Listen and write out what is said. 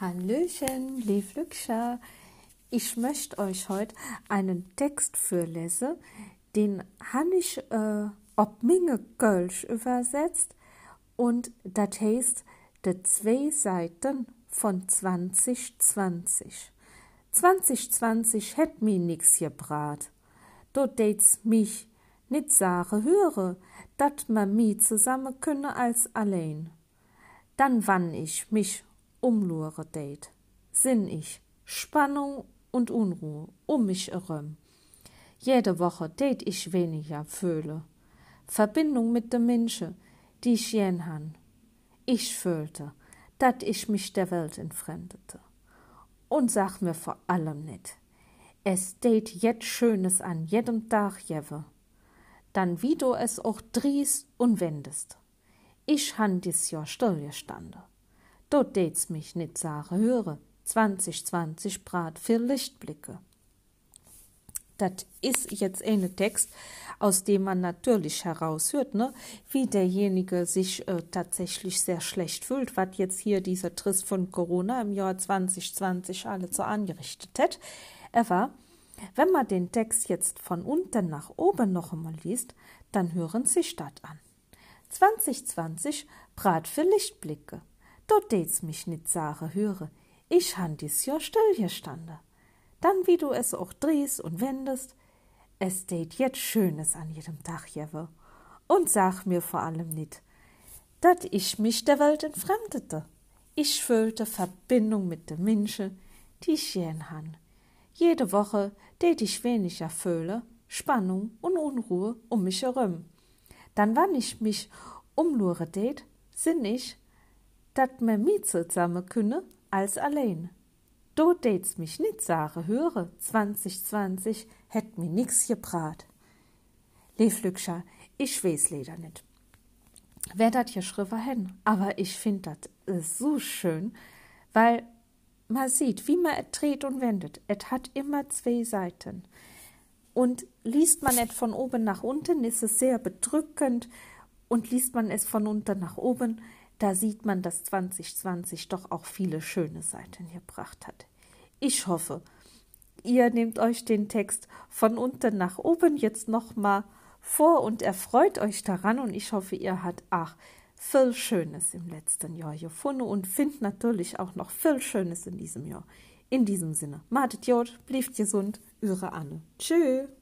Hallöchen, lieb Lükscher. Ich möchte euch heute einen Text vorlesen, den habe ich äh, ob Minge Kölsch übersetzt und das heißt die zwei Seiten von 2020. 2020 hätt mi nix gebrat. Do dates mich nit Sache höre, dat ma mi zusammen könne als allein. Dann wann ich mich umlure date, sinn ich Spannung und Unruhe um mich herum. Jede Woche date ich weniger fühle. Verbindung mit de Menschen, die ich jen han. Ich fühlte, dat ich mich der Welt entfremdete. Und sag mir vor allem nit, es date jet Schönes an jedem Tag jewe. Dann wie du es auch driest und wendest. Ich han dies Jahr stillgestande. Dort dates mich nit Sache höre. 2020 Brat für Lichtblicke. Das ist jetzt eine Text, aus dem man natürlich heraushört, ne, wie derjenige sich äh, tatsächlich sehr schlecht fühlt, was jetzt hier dieser Triss von Corona im Jahr 2020 alle so angerichtet hat. Aber wenn man den Text jetzt von unten nach oben noch einmal liest, dann hören sich das an. 2020 Brat für Lichtblicke. Dort dates mich nit Sache höre. Ich han dies Jahr still hier stande. Dann wie du es auch drehst und wendest, es date jetzt Schönes an jedem Tag jewe. Und sag mir vor allem nit, dat ich mich der Welt entfremdete. Ich fühlte Verbindung mit de Menschen, die ich jen han. Jede Woche det ich weniger Föhle, Spannung und Unruhe um mich herum. Dann wann ich mich umlure det, sinn ich, dat me mi zusamme künne als allein. Do dates mich nit sage höre, 2020 hätt mi nix gebrat. Leeflückscher, ich weiß leider nit. Wer dat hier schriffer hen, aber ich find dat so schön, weil man sieht, wie man et dreht und wendet. Et hat immer zwei Seiten. Und liest man et von oben nach unten, ist es sehr bedrückend. Und liest man es von unten nach oben, da sieht man, dass 2020 doch auch viele schöne Seiten gebracht hat. Ich hoffe, ihr nehmt euch den Text von unten nach oben jetzt nochmal vor und erfreut euch daran und ich hoffe, ihr habt auch viel Schönes im letzten Jahr gefunden und findet natürlich auch noch viel Schönes in diesem Jahr. In diesem Sinne, matet Jod, blieft gesund, eure Anne. Tschüss.